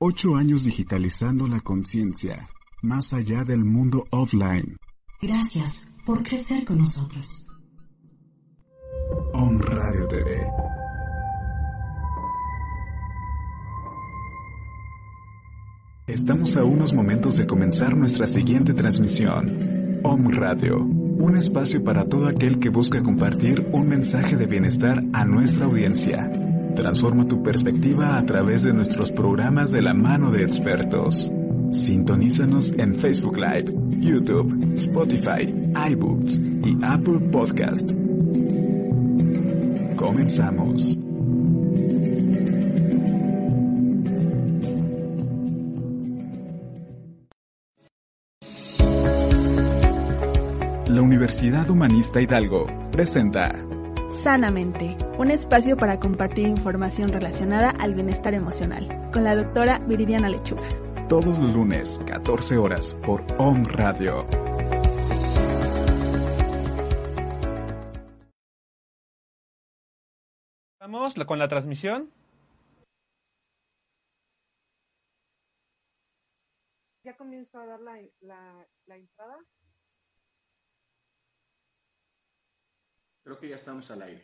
Ocho años digitalizando la conciencia, más allá del mundo offline. Gracias por crecer con nosotros. On Radio TV. Estamos a unos momentos de comenzar nuestra siguiente transmisión. Om Radio, un espacio para todo aquel que busca compartir un mensaje de bienestar a nuestra audiencia. Transforma tu perspectiva a través de nuestros programas de la mano de expertos. Sintonízanos en Facebook Live, YouTube, Spotify, iBooks y Apple Podcast. Comenzamos. La Universidad Humanista Hidalgo presenta Sanamente, un espacio para compartir información relacionada al bienestar emocional, con la doctora Viridiana Lechuga. Todos los lunes, 14 horas, por OM Radio. Vamos con la transmisión. Ya comienzo a dar la, la, la entrada. Creo que ya estamos al aire.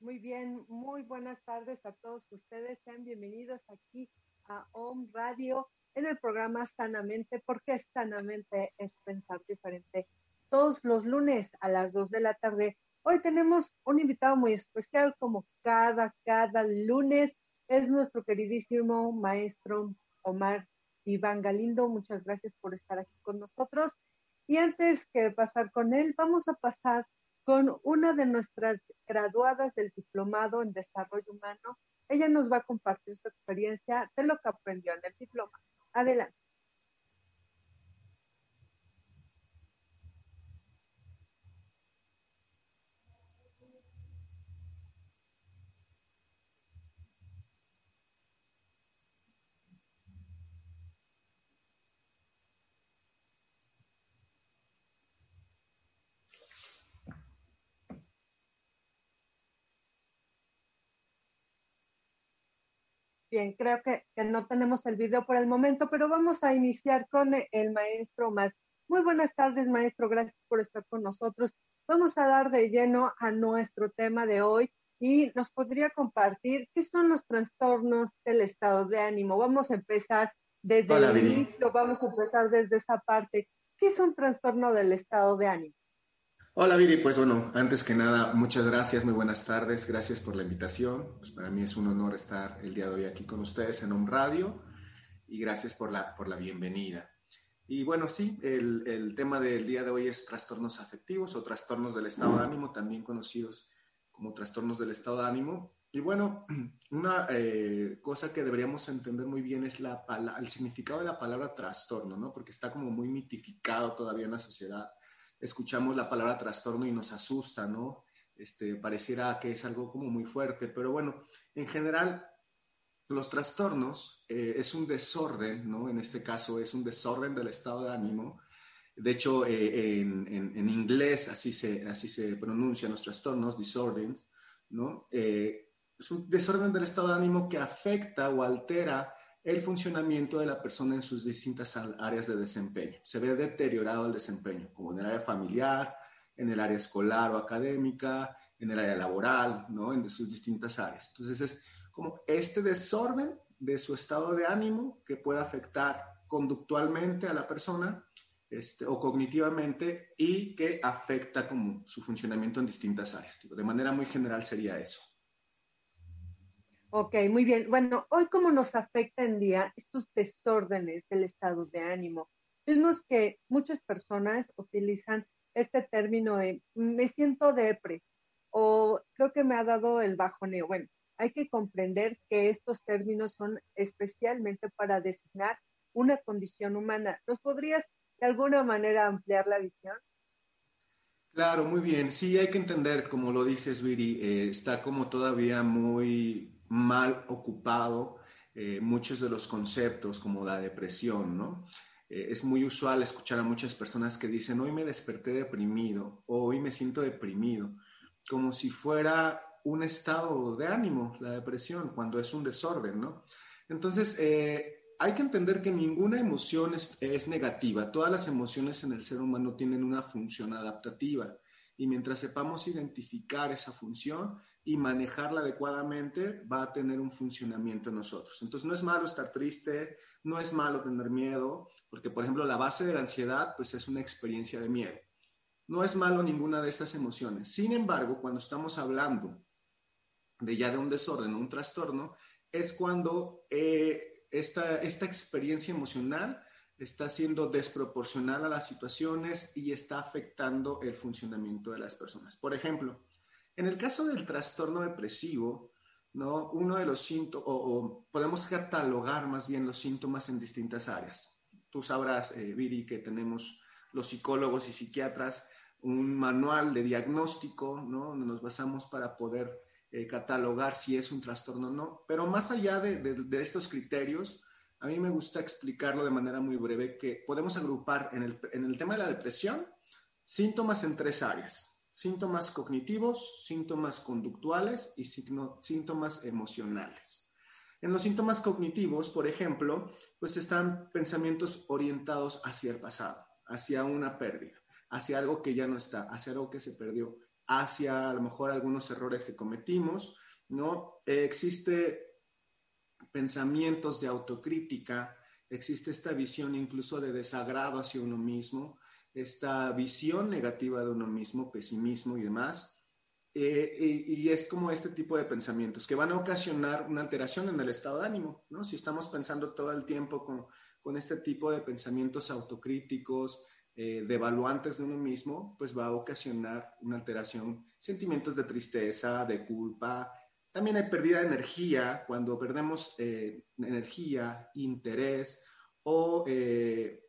Muy bien, muy buenas tardes a todos ustedes. Sean bienvenidos aquí a OM Radio en el programa Sanamente, porque Sanamente es pensar diferente. Todos los lunes a las 2 de la tarde. Hoy tenemos un invitado muy especial, como cada, cada lunes. Es nuestro queridísimo maestro Omar Iván Galindo. Muchas gracias por estar aquí con nosotros. Y antes que pasar con él, vamos a pasar con una de nuestras graduadas del diplomado en desarrollo humano. Ella nos va a compartir su experiencia de lo que aprendió en el diploma. Adelante. Bien, creo que, que, no tenemos el video por el momento, pero vamos a iniciar con el maestro Omar. Muy buenas tardes, maestro. Gracias por estar con nosotros. Vamos a dar de lleno a nuestro tema de hoy y nos podría compartir qué son los trastornos del estado de ánimo. Vamos a empezar desde Hola, el inicio, vamos a empezar desde esa parte. ¿Qué es un trastorno del estado de ánimo? Hola Viri, pues bueno, antes que nada, muchas gracias, muy buenas tardes, gracias por la invitación. Pues para mí es un honor estar el día de hoy aquí con ustedes en Home Radio y gracias por la, por la bienvenida. Y bueno, sí, el, el tema del día de hoy es trastornos afectivos o trastornos del estado de ánimo, también conocidos como trastornos del estado de ánimo. Y bueno, una eh, cosa que deberíamos entender muy bien es la, el significado de la palabra trastorno, ¿no? Porque está como muy mitificado todavía en la sociedad escuchamos la palabra trastorno y nos asusta, ¿no? Este, pareciera que es algo como muy fuerte, pero bueno, en general, los trastornos eh, es un desorden, ¿no? En este caso es un desorden del estado de ánimo. De hecho, eh, en, en, en, inglés así se, así se pronuncian los trastornos, disorders, ¿no? Eh, es un desorden del estado de ánimo que afecta o altera el funcionamiento de la persona en sus distintas áreas de desempeño. Se ve deteriorado el desempeño, como en el área familiar, en el área escolar o académica, en el área laboral, ¿no? En sus distintas áreas. Entonces es como este desorden de su estado de ánimo que puede afectar conductualmente a la persona este, o cognitivamente y que afecta como su funcionamiento en distintas áreas. De manera muy general sería eso. Ok, muy bien. Bueno, hoy cómo nos afecta en día estos desórdenes del estado de ánimo. Vemos que muchas personas utilizan este término de me siento depre o creo que me ha dado el bajoneo. Bueno, hay que comprender que estos términos son especialmente para designar una condición humana. ¿Nos podrías de alguna manera ampliar la visión? Claro, muy bien. Sí, hay que entender, como lo dices, Viri, eh, está como todavía muy mal ocupado eh, muchos de los conceptos como la depresión, ¿no? Eh, es muy usual escuchar a muchas personas que dicen, hoy me desperté deprimido o hoy me siento deprimido, como si fuera un estado de ánimo, la depresión, cuando es un desorden, ¿no? Entonces, eh, hay que entender que ninguna emoción es, es, negativa. Todas las emociones en el ser humano tienen una función adaptativa. Y mientras sepamos identificar esa función, y manejarla adecuadamente va a tener un funcionamiento en nosotros. Entonces no es malo estar triste, no es malo tener miedo, porque por ejemplo la base de la ansiedad pues es una experiencia de miedo. No es malo ninguna de estas emociones. Sin embargo, cuando estamos hablando de ya de un desorden o un trastorno, es cuando eh, esta, esta experiencia emocional está siendo desproporcional a las situaciones y está afectando el funcionamiento de las personas. Por ejemplo, en el caso del trastorno depresivo, ¿no? uno de los síntomas, o, podemos catalogar más bien los síntomas en distintas áreas. Tú sabrás, eh, Viri, que tenemos los psicólogos y psiquiatras un manual de diagnóstico, ¿no? nos basamos para poder eh, catalogar si es un trastorno o no. Pero más allá de, de, estos criterios, a mí me gusta explicarlo de manera muy breve que podemos agrupar en el, en el tema de la depresión síntomas en tres áreas síntomas cognitivos, síntomas conductuales y síntomas emocionales. En los síntomas cognitivos, por ejemplo, pues están pensamientos orientados hacia el pasado, hacia una pérdida, hacia algo que ya no está, hacia algo que se perdió, hacia a lo mejor algunos errores que cometimos, ¿no? Eh, existe pensamientos de autocrítica, existe esta visión incluso de desagrado hacia uno mismo, esta visión negativa de uno mismo, pesimismo y demás. Eh, y, es como este tipo de pensamientos que van a ocasionar una alteración en el estado de ánimo, ¿no? Si estamos pensando todo el tiempo con, con este tipo de pensamientos autocríticos, eh, devaluantes de uno mismo, pues va a ocasionar una alteración, sentimientos de tristeza, de culpa. También hay pérdida de energía, cuando perdemos eh, energía, interés o eh,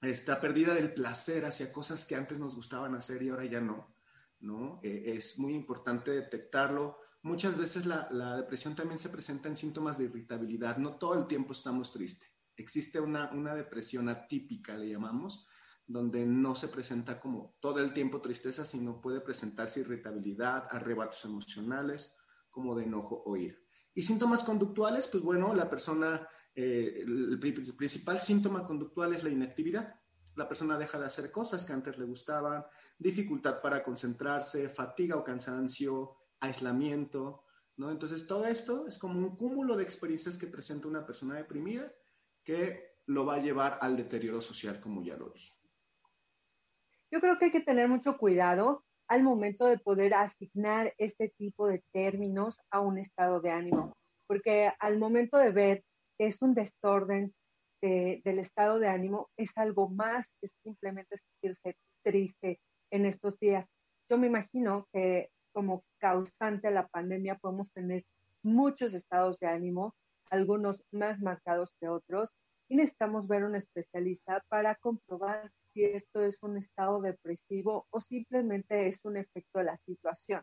esta pérdida del placer hacia cosas que antes nos gustaban hacer y ahora ya no, ¿no? Eh, es muy importante detectarlo. Muchas veces la, la, depresión también se presenta en síntomas de irritabilidad. No todo el tiempo estamos tristes. Existe una, una depresión atípica, le llamamos, donde no se presenta como todo el tiempo tristeza, sino puede presentarse irritabilidad, arrebatos emocionales, como de enojo o ira. Y síntomas conductuales, pues bueno, la persona eh, el principal síntoma conductual es la inactividad. La persona deja de hacer cosas que antes le gustaban, dificultad para concentrarse, fatiga o cansancio, aislamiento, ¿no? Entonces todo esto es como un cúmulo de experiencias que presenta una persona deprimida que lo va a llevar al deterioro social, como ya lo dije. Yo creo que hay que tener mucho cuidado al momento de poder asignar este tipo de términos a un estado de ánimo, porque al momento de ver es un desorden del estado de ánimo, es algo más que simplemente sentirse triste en estos días. Yo me imagino que como causante de la pandemia podemos tener muchos estados de ánimo, algunos más marcados que otros, y necesitamos ver un especialista para comprobar si esto es un estado depresivo o simplemente es un efecto de la situación.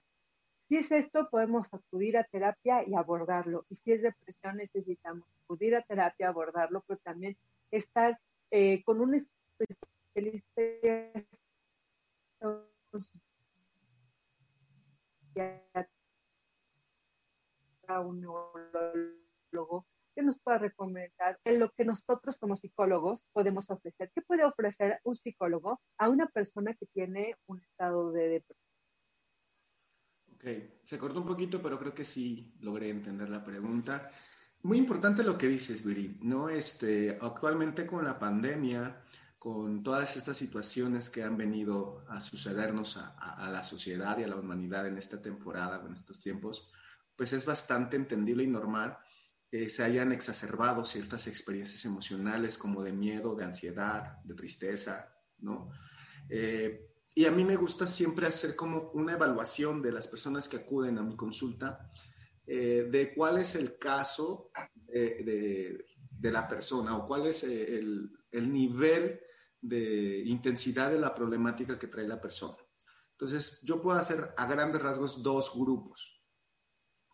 Si es esto, podemos acudir a terapia y abordarlo. Y si es depresión, necesitamos acudir a terapia, abordarlo, pero también estar eh, con un especialista un neurólogo ¿qué nos puede recomendar en lo que nosotros como psicólogos podemos ofrecer? ¿Qué puede ofrecer un psicólogo a una persona que tiene un estado de depresión? Ok, se cortó un poquito, pero creo que sí logré entender la pregunta. Muy importante lo que dices, Viri, ¿no? Este, actualmente con la pandemia, con todas estas situaciones que han venido a sucedernos a, a, la sociedad y a la humanidad en esta temporada, en estos tiempos, pues es bastante entendible y normal que se hayan exacerbado ciertas experiencias emocionales como de miedo, de ansiedad, de tristeza, ¿no? Eh, y a mí me gusta siempre hacer como una evaluación de las personas que acuden a mi consulta, eh, de cuál es el caso de, de, la persona o cuál es el, el nivel de intensidad de la problemática que trae la persona. Entonces, yo puedo hacer a grandes rasgos dos grupos.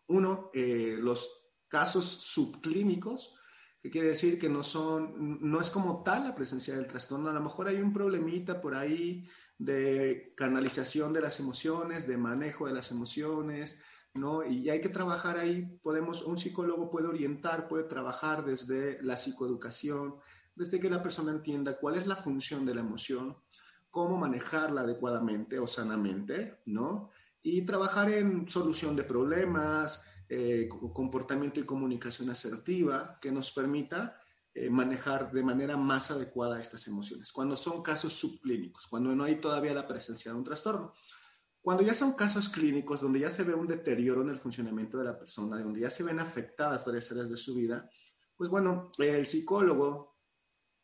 Uno, eh, los casos subclínicos, que quiere decir que no son, no es como tal la presencia del trastorno, a lo mejor hay un problemita por ahí de canalización de las emociones, de manejo de las emociones, ¿no? Y hay que trabajar ahí, podemos, un psicólogo puede orientar, puede trabajar desde la psicoeducación, desde que la persona entienda cuál es la función de la emoción, cómo manejarla adecuadamente o sanamente, ¿no? Y trabajar en solución de problemas, eh, comportamiento y comunicación asertiva que nos permita eh, manejar de manera más adecuada estas emociones. Cuando son casos subclínicos, cuando no hay todavía la presencia de un trastorno. Cuando ya son casos clínicos donde ya se ve un deterioro en el funcionamiento de la persona, donde ya se ven afectadas varias áreas de su vida, pues bueno, el psicólogo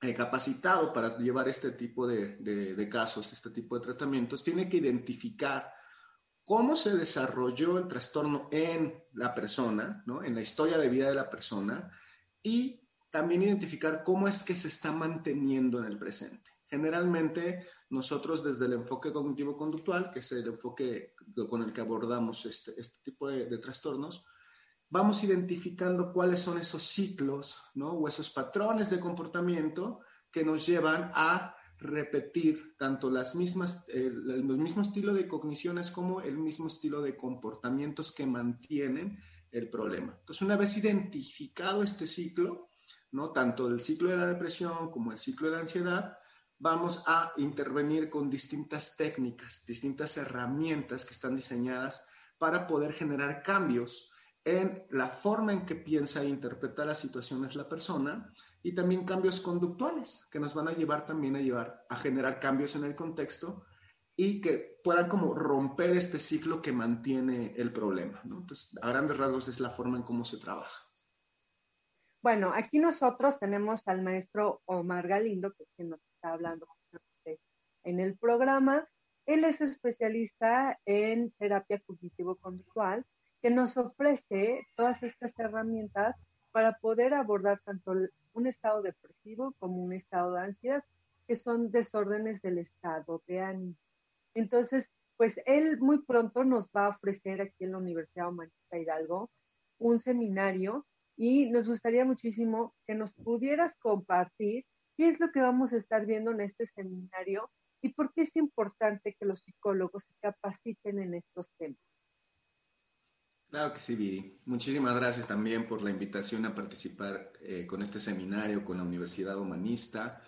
eh, capacitado para llevar este tipo de, casos, este tipo de tratamientos, tiene que identificar cómo se desarrolló el trastorno en la persona, ¿no? en la historia de vida de la persona, y también identificar cómo es que se está manteniendo en el presente. Generalmente nosotros desde el enfoque cognitivo-conductual, que es el enfoque con el que abordamos este, este tipo de, de trastornos, vamos identificando cuáles son esos ciclos ¿no? o esos patrones de comportamiento que nos llevan a repetir tanto las mismas, el, el, mismo estilo de cogniciones como el mismo estilo de comportamientos que mantienen el problema. Entonces, una vez identificado este ciclo, ¿no? tanto el ciclo de la depresión como el ciclo de la ansiedad, vamos a intervenir con distintas técnicas, distintas herramientas que están diseñadas para poder generar cambios en la forma en que piensa e interpreta las situaciones la persona y también cambios conductuales que nos van a llevar también a llevar a generar cambios en el contexto y que puedan como romper este ciclo que mantiene el problema. ¿no? Entonces, a grandes rasgos es la forma en cómo se trabaja. Bueno, aquí nosotros tenemos al maestro Omar Galindo, que, que nos está hablando en el programa. Él es especialista en terapia cognitivo-conductual que nos ofrece todas estas herramientas para poder abordar tanto un estado depresivo como un estado de ansiedad, que son desórdenes del estado de ánimo. Entonces, pues él muy pronto nos va a ofrecer aquí en la Universidad Humanista Hidalgo un seminario y nos gustaría muchísimo que nos pudieras compartir qué es lo que vamos a estar viendo en este seminario y por qué es importante que los psicólogos se capaciten en estos temas. Claro que sí, Viri. Muchísimas gracias también por la invitación a participar eh, con este seminario con la Universidad Humanista.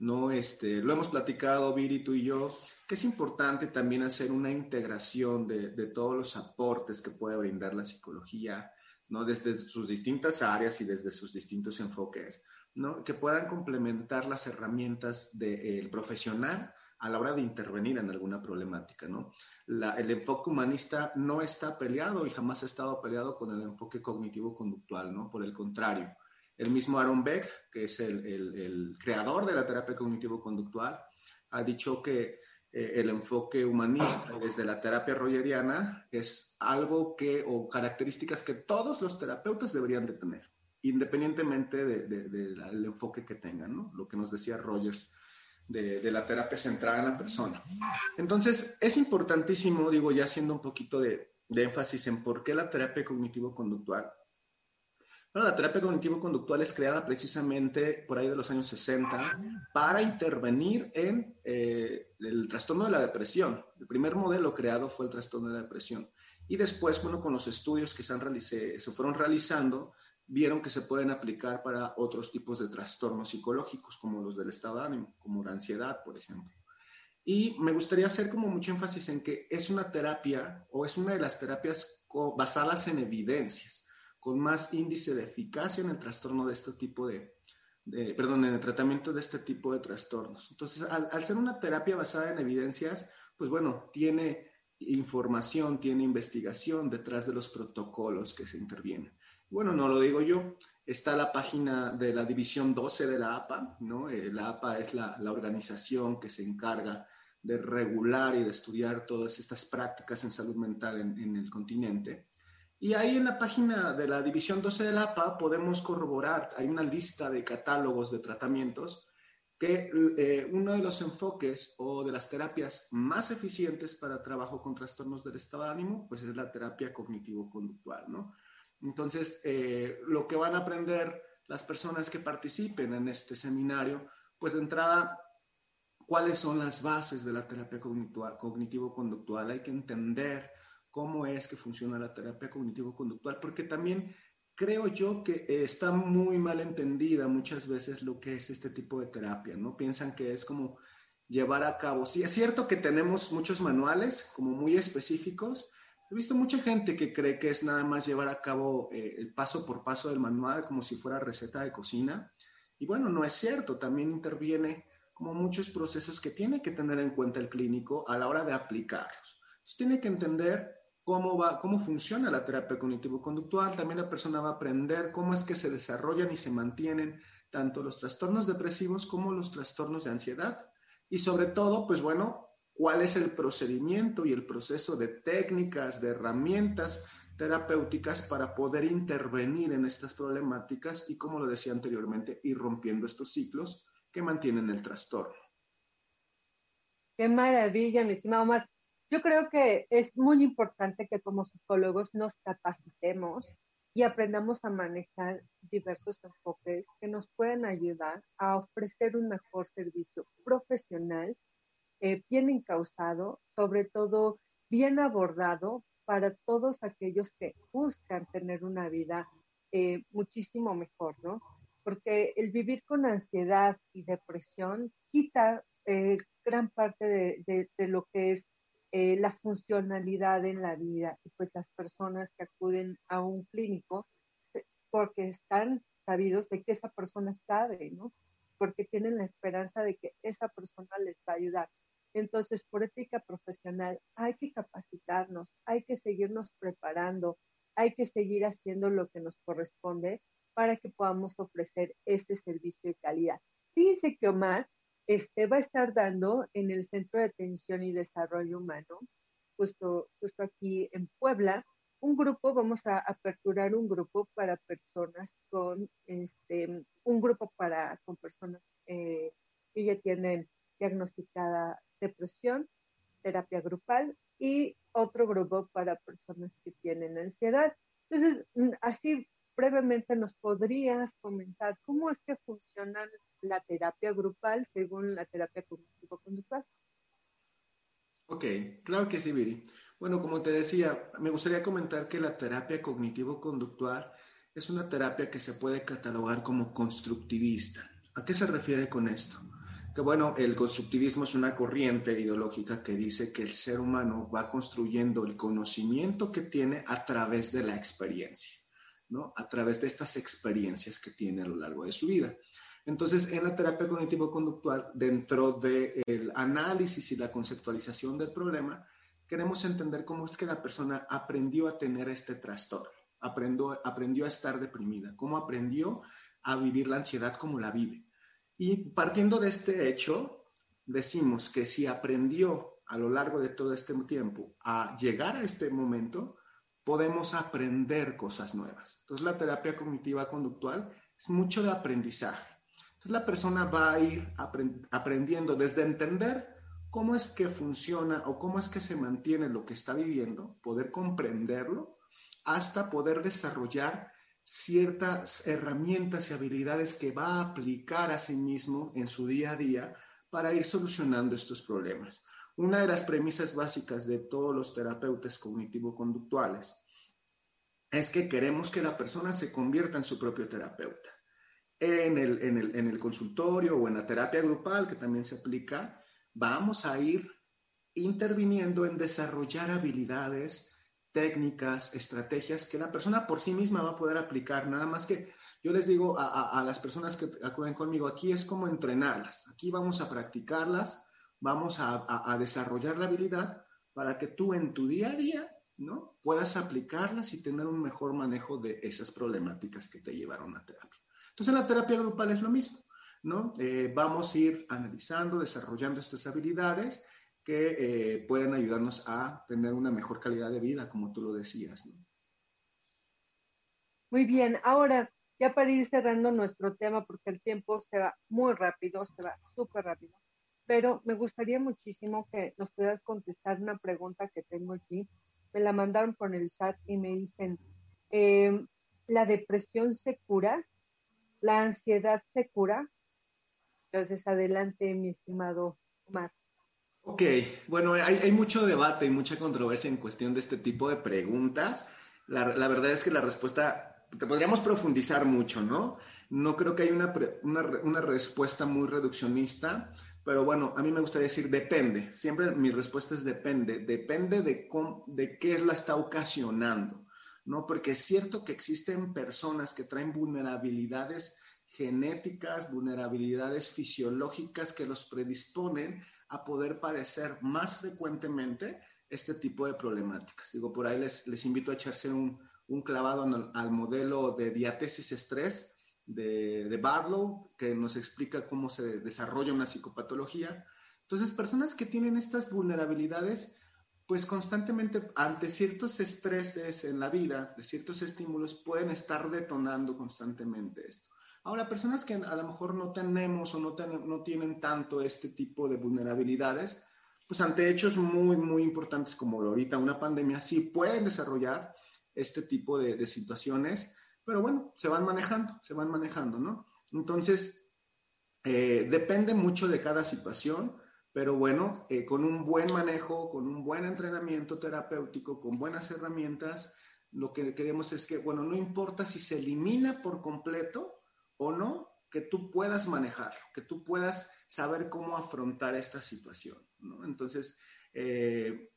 No, este, lo hemos platicado, Viri, tú y yo, que es importante también hacer una integración de, de todos los aportes que puede brindar la psicología, ¿no? desde sus distintas áreas y desde sus distintos enfoques, ¿no? que puedan complementar las herramientas del de, profesional a la hora de intervenir en alguna problemática, ¿no? La, el enfoque humanista no está peleado y jamás ha estado peleado con el enfoque cognitivo-conductual, ¿no? Por el contrario, el mismo Aaron Beck, que es el, el, el creador de la terapia cognitivo-conductual, ha dicho que eh, el enfoque humanista desde la terapia rogeriana es algo que, o características que todos los terapeutas deberían de tener, independientemente del de, de, de, enfoque que tengan, ¿no? Lo que nos decía Rogers de, la terapia centrada en la persona. Entonces, es importantísimo, digo, ya haciendo un poquito de, énfasis en por qué la terapia cognitivo-conductual. Bueno, la terapia cognitivo-conductual es creada precisamente por ahí de los años 60 para intervenir en eh, el trastorno de la depresión. El primer modelo creado fue el trastorno de la depresión. Y después, bueno, con los estudios que se fueron realizando, vieron que se pueden aplicar para otros tipos de trastornos psicológicos, como los del estado de ánimo, como la ansiedad, por ejemplo. Y me gustaría hacer como mucho énfasis en que es una terapia o es una de las terapias basadas en evidencias, con más índice de eficacia en el trastorno de este tipo de, perdón, en el tratamiento de este tipo de trastornos. Entonces, al, ser una terapia basada en evidencias, pues bueno, tiene información, tiene investigación detrás de los protocolos que se intervienen. Bueno, no lo digo yo, está la página de la División 12 de la APA, ¿no? Eh, la APA es la, organización que se encarga de regular y de estudiar todas estas prácticas en salud mental en el continente. Y ahí en la página de la División 12 del APA podemos corroborar, hay una lista de catálogos de tratamientos que eh, uno de los enfoques o de las terapias más eficientes para trabajo con trastornos del estado de ánimo, pues es la terapia cognitivo-conductual, ¿no? Entonces, eh, lo que van a aprender las personas que participen en este seminario, pues de entrada, cuáles son las bases de la terapia cognitivo-conductual. Hay que entender cómo es que funciona la terapia cognitivo-conductual, porque también creo yo que eh, está muy mal entendida muchas veces lo que es este tipo de terapia, ¿no? Piensan que es como llevar a cabo. Sí, es cierto que tenemos muchos manuales como muy específicos. He visto mucha gente que cree que es nada más llevar a cabo eh, el paso por paso del manual como si fuera receta de cocina. Y bueno, no es cierto, también interviene como muchos procesos que tiene que tener en cuenta el clínico a la hora de aplicarlos. Tiene que entender cómo, va, cómo funciona la terapia cognitivo-conductual, también la persona va a aprender cómo es que se desarrollan y se mantienen tanto los trastornos depresivos como los trastornos de ansiedad. Y sobre todo, pues bueno, cuál es el procedimiento y el proceso de técnicas, de herramientas terapéuticas para poder intervenir en estas problemáticas y, como lo decía anteriormente, ir rompiendo estos ciclos que mantienen el trastorno. Qué maravilla, mi estimado Omar. Yo creo que es muy importante que como psicólogos nos capacitemos y aprendamos a manejar diversos enfoques que nos pueden ayudar a ofrecer un mejor servicio profesional, eh, bien encausado, sobre todo bien abordado para todos aquellos que buscan tener una vida eh, muchísimo mejor, ¿no? Porque el vivir con ansiedad y depresión quita eh, gran parte de, lo que es la funcionalidad en la vida y pues las personas que acuden a un clínico porque están sabidos de que esa persona sabe, ¿no? Porque tienen la esperanza de que esa persona les va a ayudar. Entonces, por ética profesional, hay que capacitarnos, hay que seguirnos preparando, hay que seguir haciendo lo que nos corresponde para que podamos ofrecer este servicio de calidad. Fíjense que Omar este, va a estar dando en el Centro de Atención y Desarrollo Humano, justo, justo aquí en Puebla, un grupo, vamos a aperturar un grupo para personas con, este, un grupo para, con personas eh, que ya tienen diagnosticada depresión, terapia grupal y otro grupo para personas que tienen ansiedad. Entonces, mm, así brevemente nos podrías comentar cómo es que funcionan la terapia grupal según la terapia cognitivo-conductual. Ok, claro que sí, Viri. Bueno, como te decía, me gustaría comentar que la terapia cognitivo-conductual es una terapia que se puede catalogar como constructivista. ¿A qué se refiere con esto? Que bueno, el constructivismo es una corriente ideológica que dice que el ser humano va construyendo el conocimiento que tiene a través de la experiencia, ¿no? A través de estas experiencias que tiene a lo largo de su vida. Entonces, en la terapia cognitivo-conductual, dentro del análisis y la conceptualización del problema, queremos entender cómo es que la persona aprendió a tener este trastorno, aprendió, aprendió a estar deprimida, cómo aprendió a vivir la ansiedad como la vive. Y partiendo de este hecho, decimos que si aprendió a lo largo de todo este tiempo a llegar a este momento, podemos aprender cosas nuevas. Entonces, la terapia cognitiva conductual es mucho de aprendizaje la persona va a ir aprendiendo desde entender cómo es que funciona o cómo es que se mantiene lo que está viviendo, poder comprenderlo, hasta poder desarrollar ciertas herramientas y habilidades que va a aplicar a sí mismo en su día a día para ir solucionando estos problemas. Una de las premisas básicas de todos los terapeutas cognitivo-conductuales es que queremos que la persona se convierta en su propio terapeuta. En el, en el, en el consultorio o en la terapia grupal, que también se aplica, vamos a ir interviniendo en desarrollar habilidades, técnicas, estrategias que la persona por sí misma va a poder aplicar. Nada más que yo les digo a, las personas que acuden conmigo, aquí es como entrenarlas, aquí vamos a practicarlas, vamos a, desarrollar la habilidad para que tú en tu día a día ¿no? puedas aplicarlas y tener un mejor manejo de esas problemáticas que te llevaron a terapia. Entonces, en la terapia grupal es lo mismo, ¿no? Eh, vamos a ir analizando, desarrollando estas habilidades que eh, pueden ayudarnos a tener una mejor calidad de vida, como tú lo decías, Muy bien, ahora ya para ir cerrando nuestro tema, porque el tiempo se va muy rápido, se va súper rápido, pero me gustaría muchísimo que nos puedas contestar una pregunta que tengo aquí me la mandaron por el chat y me dicen, em, ¿la depresión se cura? ¿La ansiedad se cura? Entonces, adelante, mi estimado Omar. Ok, bueno, hay, mucho debate y mucha controversia en cuestión de este tipo de preguntas. La, verdad es que la respuesta, te podríamos profundizar mucho, ¿no? No creo que haya una, una, una respuesta muy reduccionista, pero bueno, a mí me gustaría decir depende. Siempre mi respuesta es depende. Depende de, cómo, de qué la está ocasionando, ¿no? Porque es cierto que existen personas que traen vulnerabilidades genéticas, vulnerabilidades fisiológicas que los predisponen a poder padecer más frecuentemente este tipo de problemáticas. Digo, por ahí les, les invito a echarse un, un clavado al modelo de diatesis estrés de, de Barlow, que nos explica cómo se desarrolla una psicopatología. Entonces, personas que tienen estas vulnerabilidades, pues constantemente ante ciertos estreses en la vida, de ciertos estímulos, pueden estar detonando constantemente esto. Ahora, personas que a lo mejor no tenemos o no, no tienen tanto este tipo de vulnerabilidades, pues ante hechos muy, muy importantes como ahorita una pandemia, sí pueden desarrollar este tipo de, de situaciones pero bueno, se van manejando, se van manejando, ¿no? Entonces, eh, depende mucho de cada situación, pero bueno, eh, con un buen manejo, con un buen entrenamiento terapéutico, con buenas herramientas, lo que queremos es que, bueno, no importa si se elimina por completo o no, que tú puedas manejar, que tú puedas saber cómo afrontar esta situación. Entonces, eh,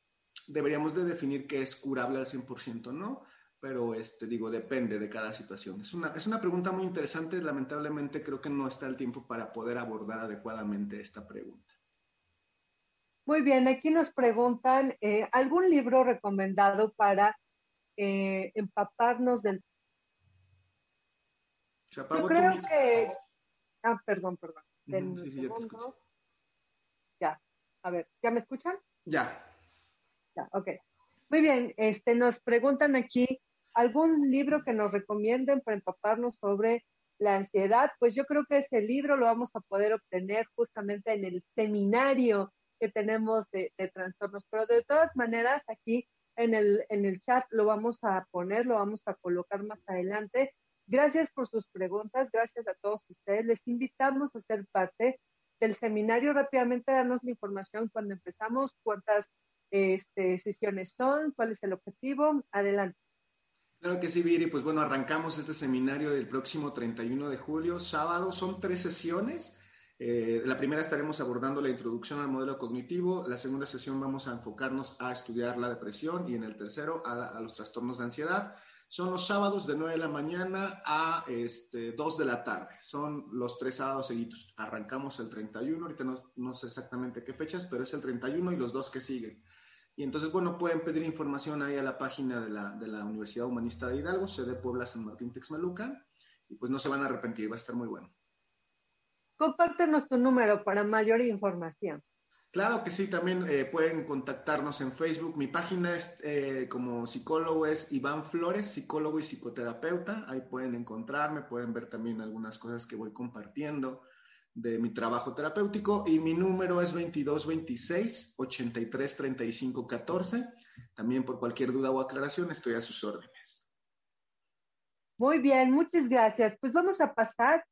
deberíamos de definir qué es curable al 100%, ¿no? pero este, digo, depende de cada situación. Es una, es una pregunta muy interesante, lamentablemente creo que no está el tiempo para poder abordar adecuadamente esta pregunta. Muy bien, aquí nos preguntan, eh, ¿algún libro recomendado para eh, empaparnos del... Yo creo que... Ah, perdón, perdón. ya, ya, a ver, ¿ya me escuchan? Ya. Ya, ok. Muy bien, este, nos preguntan aquí, ¿Algún libro que nos recomienden para empaparnos sobre la ansiedad? Pues yo creo que ese libro lo vamos a poder obtener justamente en el seminario que tenemos de, trastornos, pero de todas maneras aquí en el, en el chat lo vamos a poner, lo vamos a colocar más adelante. Gracias por sus preguntas, gracias a todos ustedes. Les invitamos a ser parte del seminario. Rápidamente darnos la información cuando empezamos, cuántas este, sesiones son, cuál es el objetivo. Adelante. Claro que sí, Viri. Pues bueno, arrancamos este seminario el próximo 31 de julio, sábado. Son tres sesiones. Eh, la primera estaremos abordando la introducción al modelo cognitivo. La segunda sesión vamos a enfocarnos a estudiar la depresión y en el tercero a, los trastornos de ansiedad. Son los sábados de 9 de la mañana a este, 2 de la tarde. Son los tres sábados seguidos. Arrancamos el 31, ahorita no, sé exactamente qué fechas, pero es el 31 y los dos que siguen. Y entonces, bueno, pueden pedir información ahí a la página de la, de la Universidad Humanista de Hidalgo, sede Puebla San Martín Texmelucan, y pues no se van a arrepentir, va a estar muy bueno. Compártenos tu número para mayor información. Claro que sí, también eh, pueden contactarnos en Facebook. Mi página es eh, como psicólogo es Iván Flores, psicólogo y psicoterapeuta. Ahí pueden encontrarme, pueden ver también algunas cosas que voy compartiendo de mi trabajo terapéutico y mi número es 2226 83 35 14. También por cualquier duda o aclaración estoy a sus órdenes. Muy bien, muchas gracias. Pues vamos a pasar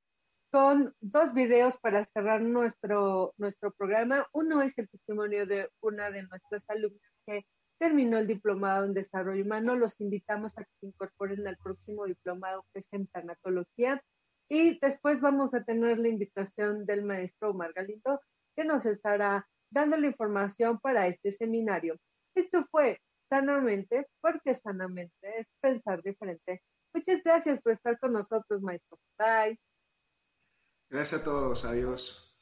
con dos videos para cerrar nuestro, nuestro programa. Uno es el testimonio de una de nuestras alumnas que terminó el diplomado en desarrollo humano. Los invitamos a que se incorporen al próximo diplomado que es en tanatología. Y después vamos a tener la invitación del maestro Omar Galindo, que nos estará dando la información para este seminario. Esto fue Sanamente, porque sanamente es pensar diferente. Muchas gracias por estar con nosotros, maestro. Bye. Gracias a todos. Adiós.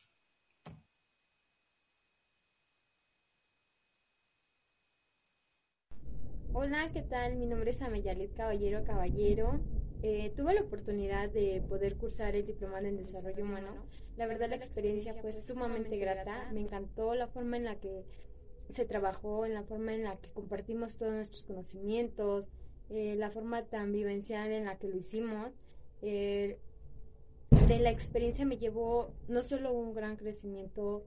Hola, ¿qué tal? Mi nombre es Ameyalet Caballero Caballero. Eh, tuve la oportunidad de poder cursar el diplomado en desarrollo humano. La verdad la experiencia fue sumamente grata. Me encantó la forma en la que se trabajó, en la forma en la que compartimos todos nuestros conocimientos, eh, la forma tan vivencial en la que lo hicimos. Eh, de la experiencia me llevó no solo un gran crecimiento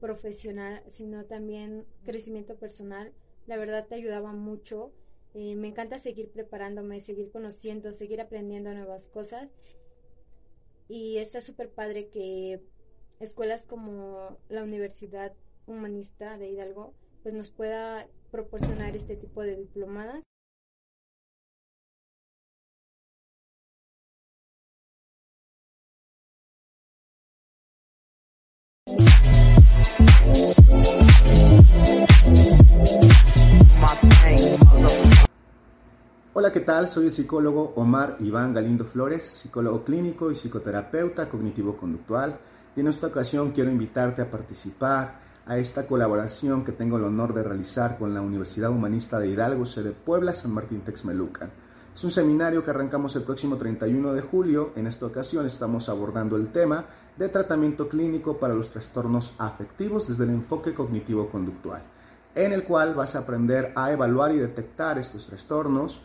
profesional, sino también crecimiento personal la verdad te ayudaba mucho. Eh, me encanta seguir preparándome, seguir conociendo, seguir aprendiendo nuevas cosas. Y está súper padre que escuelas como la Universidad Humanista de Hidalgo pues nos pueda proporcionar este tipo de diplomadas. Hola, ¿qué tal? Soy el psicólogo Omar Iván Galindo Flores, psicólogo clínico y psicoterapeuta cognitivo-conductual. Y en esta ocasión quiero invitarte a participar a esta colaboración que tengo el honor de realizar con la Universidad Humanista de Hidalgo, sede Puebla, San Martín Texmelucan. Es un seminario que arrancamos el próximo 31 de julio. En esta ocasión estamos abordando el tema de tratamiento clínico para los trastornos afectivos desde el enfoque cognitivo-conductual, en el cual vas a aprender a evaluar y detectar estos trastornos,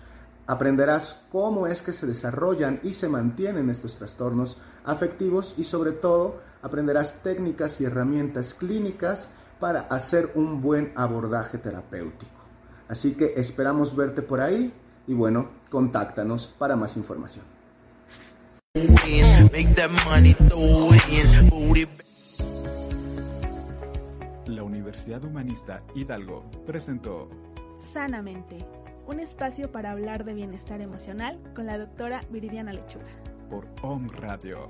Aprenderás cómo es que se desarrollan y se mantienen estos trastornos afectivos y sobre todo aprenderás técnicas y herramientas clínicas para hacer un buen abordaje terapéutico. Así que esperamos verte por ahí y bueno, contáctanos para más información. La Universidad Humanista Hidalgo presentó Sanamente un espacio para hablar de bienestar emocional con la doctora Viridiana Lechuga. Por Om Radio.